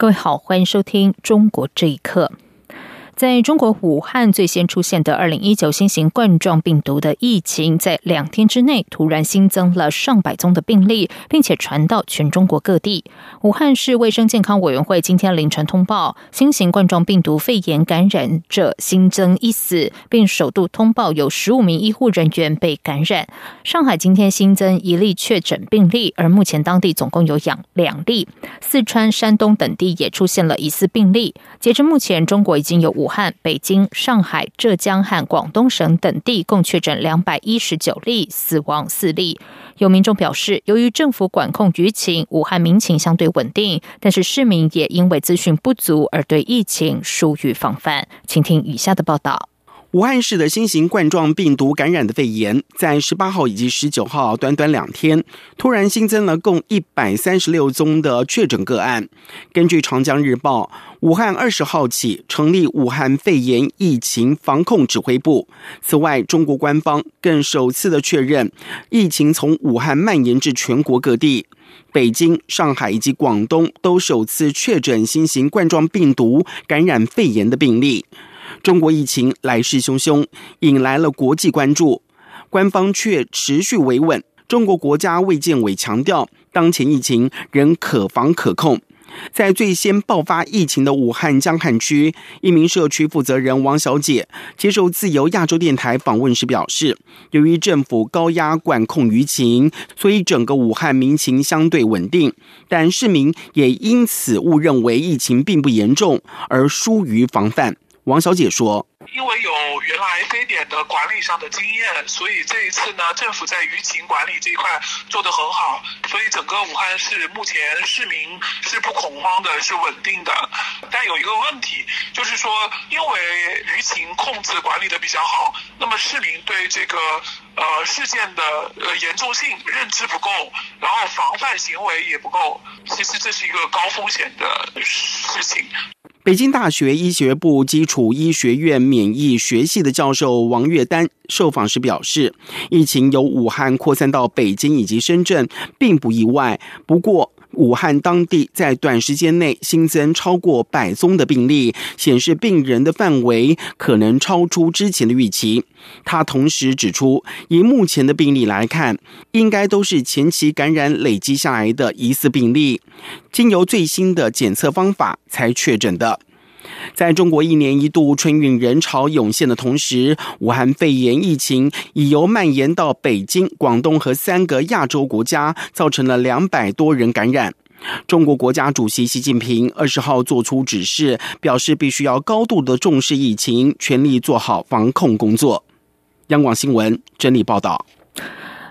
各位好，欢迎收听《中国这一刻》。在中国武汉最先出现的二零一九新型冠状病毒的疫情，在两天之内突然新增了上百宗的病例，并且传到全中国各地。武汉市卫生健康委员会今天凌晨通报，新型冠状病毒肺炎感染者新增一死，并首度通报有十五名医护人员被感染。上海今天新增一例确诊病例，而目前当地总共有两两例。四川、山东等地也出现了疑似病例。截至目前，中国已经有五。武汉、北京、上海、浙江和广东省等地共确诊两百一十九例，死亡四例。有民众表示，由于政府管控舆情，武汉民情相对稳定，但是市民也因为资讯不足而对疫情疏于防范。请听以下的报道。武汉市的新型冠状病毒感染的肺炎，在十八号以及十九号短短两天，突然新增了共一百三十六宗的确诊个案。根据长江日报，武汉二十号起成立武汉肺炎疫情防控指挥部。此外，中国官方更首次的确认，疫情从武汉蔓延至全国各地，北京、上海以及广东都首次确诊新型冠状病毒感染肺炎的病例。中国疫情来势汹汹，引来了国际关注，官方却持续维稳。中国国家卫健委强调，当前疫情仍可防可控。在最先爆发疫情的武汉江汉区，一名社区负责人王小姐接受自由亚洲电台访问时表示，由于政府高压管控舆情，所以整个武汉民情相对稳定，但市民也因此误认为疫情并不严重，而疏于防范。王小姐说：“因为有原来非典的管理上的经验，所以这一次呢，政府在舆情管理这一块做得很好，所以整个武汉市目前市民是不恐慌的，是稳定的。但有一个问题，就是说，因为舆情控制管理的比较好，那么市民对这个呃事件的呃严重性认知不够，然后防范行为也不够。其实这是一个高风险的事情。”北京大学医学部基础医学院免疫学系的教授王月丹受访时表示，疫情由武汉扩散到北京以及深圳，并不意外。不过，武汉当地在短时间内新增超过百宗的病例，显示病人的范围可能超出之前的预期。他同时指出，以目前的病例来看，应该都是前期感染累积下来的疑似病例，经由最新的检测方法才确诊的。在中国一年一度春运人潮涌现的同时，武汉肺炎疫情已由蔓延到北京、广东和三个亚洲国家，造成了两百多人感染。中国国家主席习近平二十号作出指示，表示必须要高度的重视疫情，全力做好防控工作。央广新闻整理报道。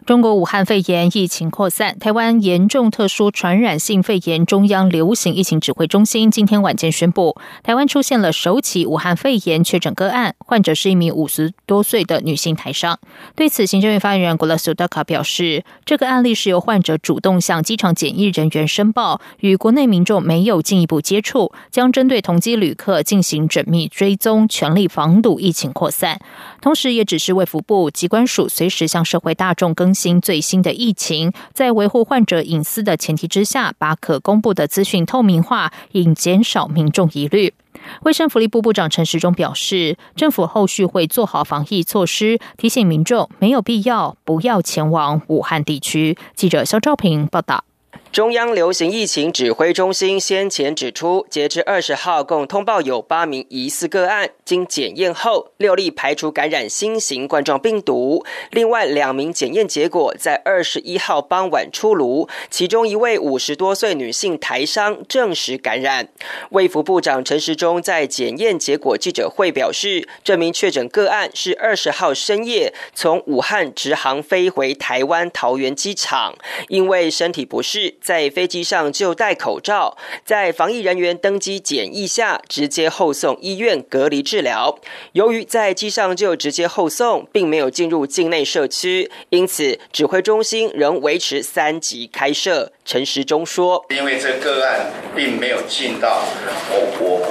中国武汉肺炎疫情扩散，台湾严重特殊传染性肺炎中央流行疫情指挥中心今天晚间宣布，台湾出现了首起武汉肺炎确诊个案，患者是一名五十多岁的女性台商。对此，行政院发言人古拉苏达卡表示，这个案例是由患者主动向机场检疫人员申报，与国内民众没有进一步接触，将针对同机旅客进行缜密追踪，全力防堵疫情扩散。同时，也指示卫福部机关署随时向社会大众更新最新的疫情，在维护患者隐私的前提之下，把可公布的资讯透明化，以减少民众疑虑。卫生福利部部长陈时中表示，政府后续会做好防疫措施，提醒民众没有必要不要前往武汉地区。记者肖兆平报道。中央流行疫情指挥中心先前指出，截至二十号，共通报有八名疑似个案，经检验后，六例排除感染新型冠状病毒。另外两名检验结果在二十一号傍晚出炉，其中一位五十多岁女性台商证实感染。卫福部长陈时中在检验结果记者会表示，这名确诊个案是二十号深夜从武汉直航飞回台湾桃园机场，因为身体不适。在飞机上就戴口罩，在防疫人员登机检疫下，直接后送医院隔离治疗。由于在机上就直接后送，并没有进入境内社区，因此指挥中心仍维持三级开设。陈时中说：“因为这个案并没有进到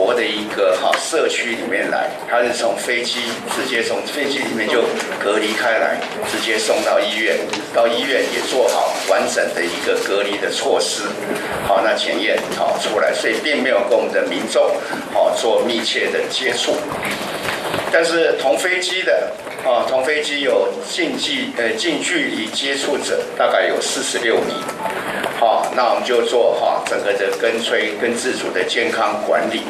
我的一个哈社区里面来，他是从飞机直接从飞机里面就隔离开来，直接送到医院，到医院也做好完整的一个隔离的措施，好，那检验好出来，所以并没有跟我们的民众好做密切的接触，但是同飞机的。”啊，同飞机有近距呃近距离接触者大概有四十六名，好，那我们就做哈整个的跟催跟自主的健康管理。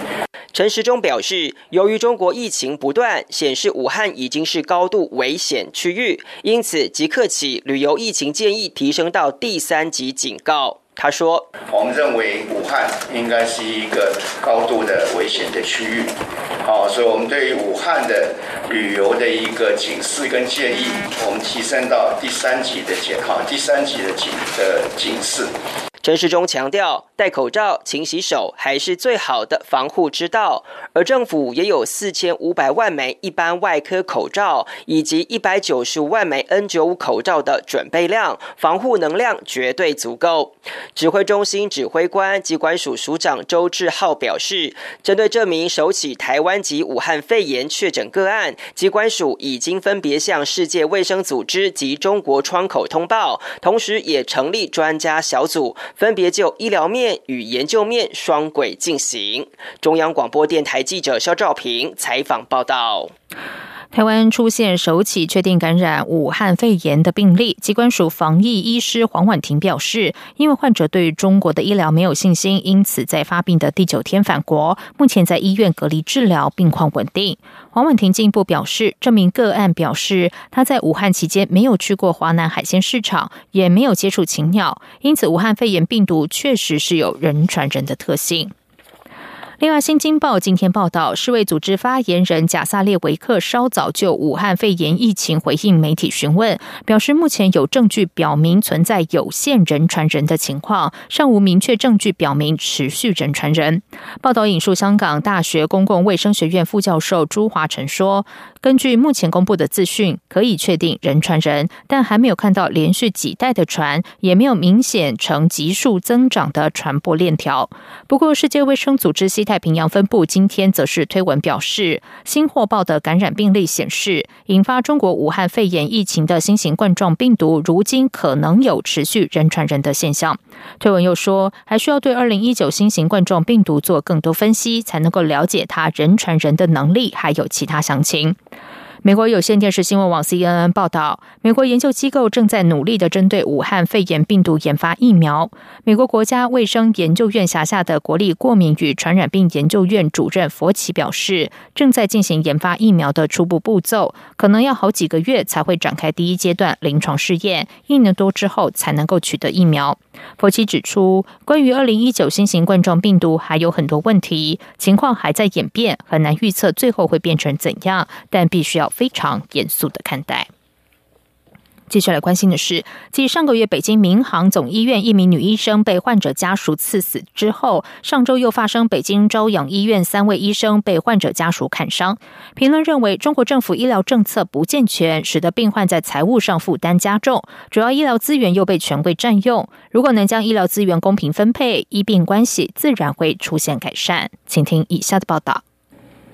陈时中表示，由于中国疫情不断显示武汉已经是高度危险区域，因此即刻起旅游疫情建议提升到第三级警告。他说：“我们认为武汉应该是一个高度的危险的区域，好，所以我们对于武汉的旅游的一个警示跟建议，我们提升到第三级的警，哈，第三级的警的警示。”陈时中强调，戴口罩、勤洗手还是最好的防护之道。而政府也有四千五百万枚一般外科口罩，以及一百九十五万枚 N 九五口罩的准备量，防护能量绝对足够。指挥中心指挥官机关署署长周志浩表示，针对这名首起台湾籍武汉肺炎确诊个案，机关署已经分别向世界卫生组织及中国窗口通报，同时也成立专家小组。分别就医疗面与研究面双轨进行。中央广播电台记者肖兆平采访报道。台湾出现首起确定感染武汉肺炎的病例，机关署防疫医师黄婉婷表示，因为患者对中国的医疗没有信心，因此在发病的第九天返国，目前在医院隔离治疗，病况稳定。黄婉婷进一步表示，这名个案表示他在武汉期间没有去过华南海鲜市场，也没有接触禽鸟，因此武汉肺炎病毒确实是有人传人的特性。另外，《新京报》今天报道，世卫组织发言人贾萨列维克稍早就武汉肺炎疫情回应媒体询问，表示目前有证据表明存在有限人传人的情况，尚无明确证据表明持续人传人。报道引述香港大学公共卫生学院副教授朱华成说。根据目前公布的资讯，可以确定人传人，但还没有看到连续几代的传，也没有明显呈急速增长的传播链条。不过，世界卫生组织西太平洋分部今天则是推文表示，新获报的感染病例显示，引发中国武汉肺炎疫情的新型冠状病毒，如今可能有持续人传人的现象。推文又说，还需要对二零一九新型冠状病毒做更多分析，才能够了解它人传人的能力，还有其他详情。美国有线电视新闻网 CNN 报道，美国研究机构正在努力的针对武汉肺炎病毒研发疫苗。美国国家卫生研究院辖下的国立过敏与传染病研究院主任佛奇表示，正在进行研发疫苗的初步步骤，可能要好几个月才会展开第一阶段临床试验，一年多之后才能够取得疫苗。佛奇指出，关于二零一九新型冠状病毒还有很多问题，情况还在演变，很难预测最后会变成怎样，但必须要非常严肃的看待。接下来关心的是，继上个月北京民航总医院一名女医生被患者家属刺死之后，上周又发生北京朝阳医院三位医生被患者家属砍伤。评论认为，中国政府医疗政策不健全，使得病患在财务上负担加重，主要医疗资源又被权贵占用。如果能将医疗资源公平分配，医病关系自然会出现改善。请听以下的报道。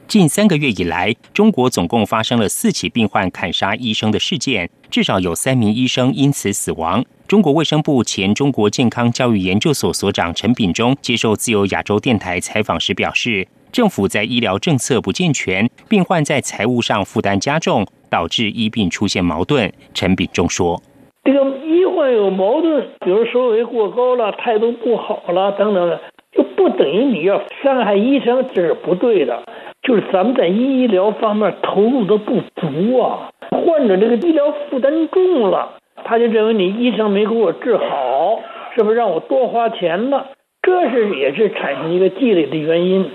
近三个月以来，中国总共发生了四起病患砍杀医生的事件，至少有三名医生因此死亡。中国卫生部前中国健康教育研究所所长陈炳忠接受自由亚洲电台采访时表示，政府在医疗政策不健全，病患在财务上负担加重，导致医病出现矛盾。陈炳忠说：“这个医患有矛盾，比如收费过高了、态度不好了等等的，就不等于你要伤害医生，这是不对的。”就是咱们在医疗方面投入的不足啊，患者这个医疗负担重了，他就认为你医生没给我治好，是不是让我多花钱了？这是也是产生一个积累的原因。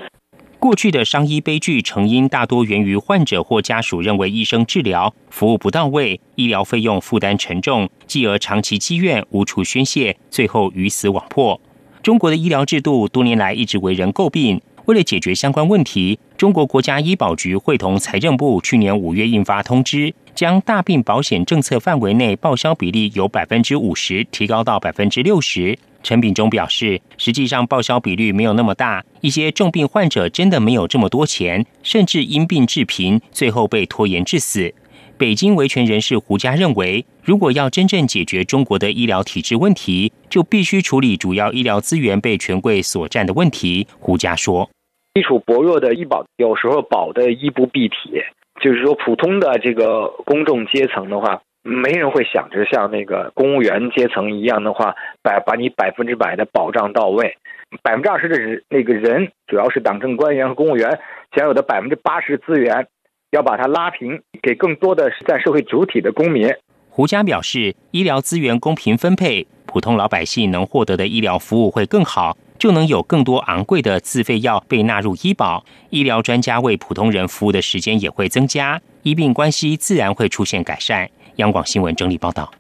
过去的伤医悲剧成因大多源于患者或家属认为医生治疗服务不到位，医疗费用负担沉重，继而长期积怨无处宣泄，最后鱼死网破。中国的医疗制度多年来一直为人诟病。为了解决相关问题，中国国家医保局会同财政部去年五月印发通知，将大病保险政策范围内报销比例由百分之五十提高到百分之六十。陈炳忠表示，实际上报销比率没有那么大，一些重病患者真的没有这么多钱，甚至因病致贫，最后被拖延致死。北京维权人士胡佳认为，如果要真正解决中国的医疗体制问题，就必须处理主要医疗资源被权贵所占的问题。胡佳说。基础薄弱的医保，有时候保的衣不蔽体，就是说普通的这个公众阶层的话，没人会想着像那个公务员阶层一样的话，百把你百分之百的保障到位，百分之二十的人那个人，主要是党政官员和公务员享有的百分之八十资源，要把它拉平，给更多的是占社会主体的公民。胡佳表示，医疗资源公平分配，普通老百姓能获得的医疗服务会更好。就能有更多昂贵的自费药被纳入医保，医疗专家为普通人服务的时间也会增加，医病关系自然会出现改善。央广新闻整理报道。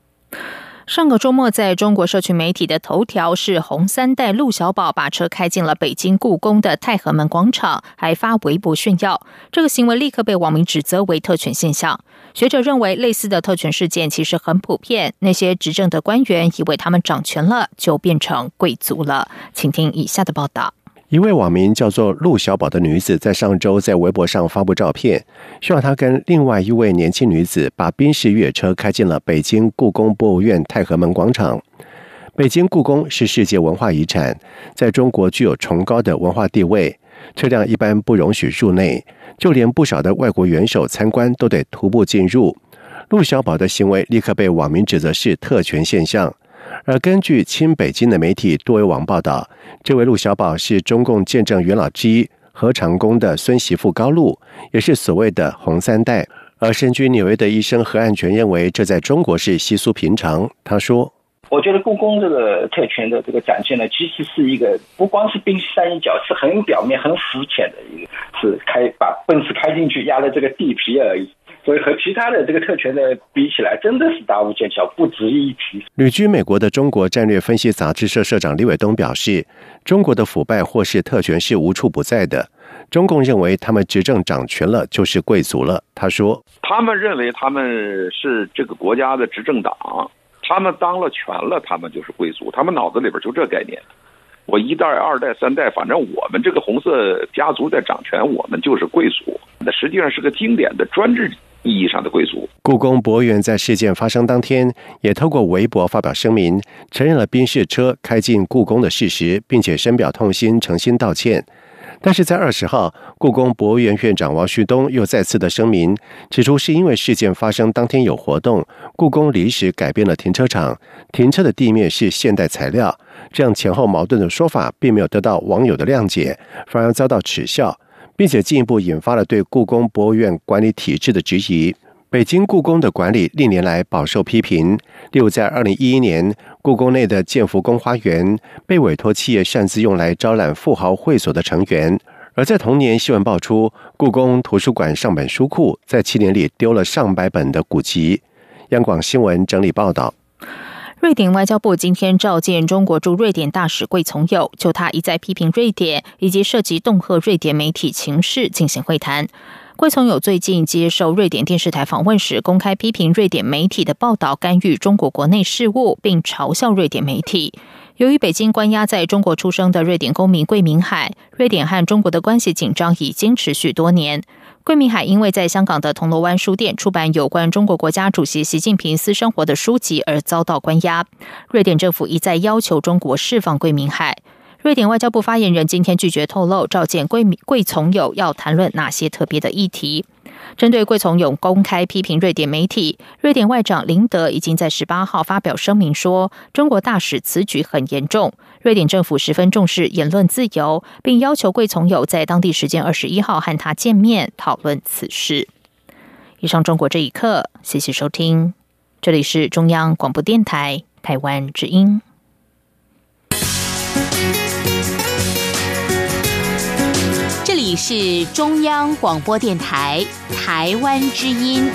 上个周末，在中国社区媒体的头条是红三代陆小宝把车开进了北京故宫的太和门广场，还发微博炫耀。这个行为立刻被网民指责为特权现象。学者认为，类似的特权事件其实很普遍。那些执政的官员以为他们掌权了，就变成贵族了。请听以下的报道。一位网名叫做陆小宝的女子，在上周在微博上发布照片，需要她跟另外一位年轻女子把宾士越野车开进了北京故宫博物院太和门广场。北京故宫是世界文化遗产，在中国具有崇高的文化地位，车辆一般不容许入内，就连不少的外国元首参观都得徒步进入。陆小宝的行为立刻被网民指责是特权现象。而根据亲北京的媒体多维网报道，这位陆小宝是中共见证元老之一何长工的孙媳妇高露，也是所谓的“红三代”。而身居纽约的医生何安全认为，这在中国是稀疏平常。他说：“我觉得故宫这个特权的这个展现呢，其实是一个不光是冰山一角，是很表面、很肤浅的一个，是开把奔驰开进去压了这个地皮而已。”所以和其他的这个特权的比起来，真的是大巫见小，不值一提。旅居美国的中国战略分析杂志社社长李伟东表示，中国的腐败或是特权是无处不在的。中共认为他们执政掌权了就是贵族了。他说，他们认为他们是这个国家的执政党，他们当了权了，他们就是贵族。他们脑子里边就这概念。我一代、二代、三代，反正我们这个红色家族在掌权，我们就是贵族。那实际上是个经典的专制。意义上的贵族。故宫博物院在事件发生当天，也透过微博发表声明，承认了宾士车开进故宫的事实，并且深表痛心，诚心道歉。但是在二十号，故宫博物院院长王旭东又再次的声明，指出是因为事件发生当天有活动，故宫临时改变了停车场，停车的地面是现代材料，这样前后矛盾的说法并没有得到网友的谅解，反而遭到耻笑。并且进一步引发了对故宫博物院管理体制的质疑。北京故宫的管理历年来饱受批评。例如，在二零一一年，故宫内的建福宫花园被委托企业擅自用来招揽富豪会所的成员；而在同年，新闻爆出，故宫图书馆上本书库在七年里丢了上百本的古籍。央广新闻整理报道。瑞典外交部今天召见中国驻瑞典大使桂从友，就他一再批评瑞典以及涉及恫吓瑞典媒体情势进行会谈。桂从友最近接受瑞典电视台访问时，公开批评瑞典媒体的报道干预中国国内事务，并嘲笑瑞典媒体。由于北京关押在中国出生的瑞典公民桂明海，瑞典和中国的关系紧张已经持续多年。桂明海因为在香港的铜锣湾书店出版有关中国国家主席习近平私生活的书籍而遭到关押，瑞典政府一再要求中国释放桂明海。瑞典外交部发言人今天拒绝透露召见桂桂从友要谈论哪些特别的议题。针对桂从勇公开批评瑞典媒体，瑞典外长林德已经在十八号发表声明说，中国大使此举很严重，瑞典政府十分重视言论自由，并要求桂从友在当地时间二十一号和他见面讨论此事。以上中国这一刻，谢谢收听，这里是中央广播电台台湾之音。这里是中央广播电台台湾之音。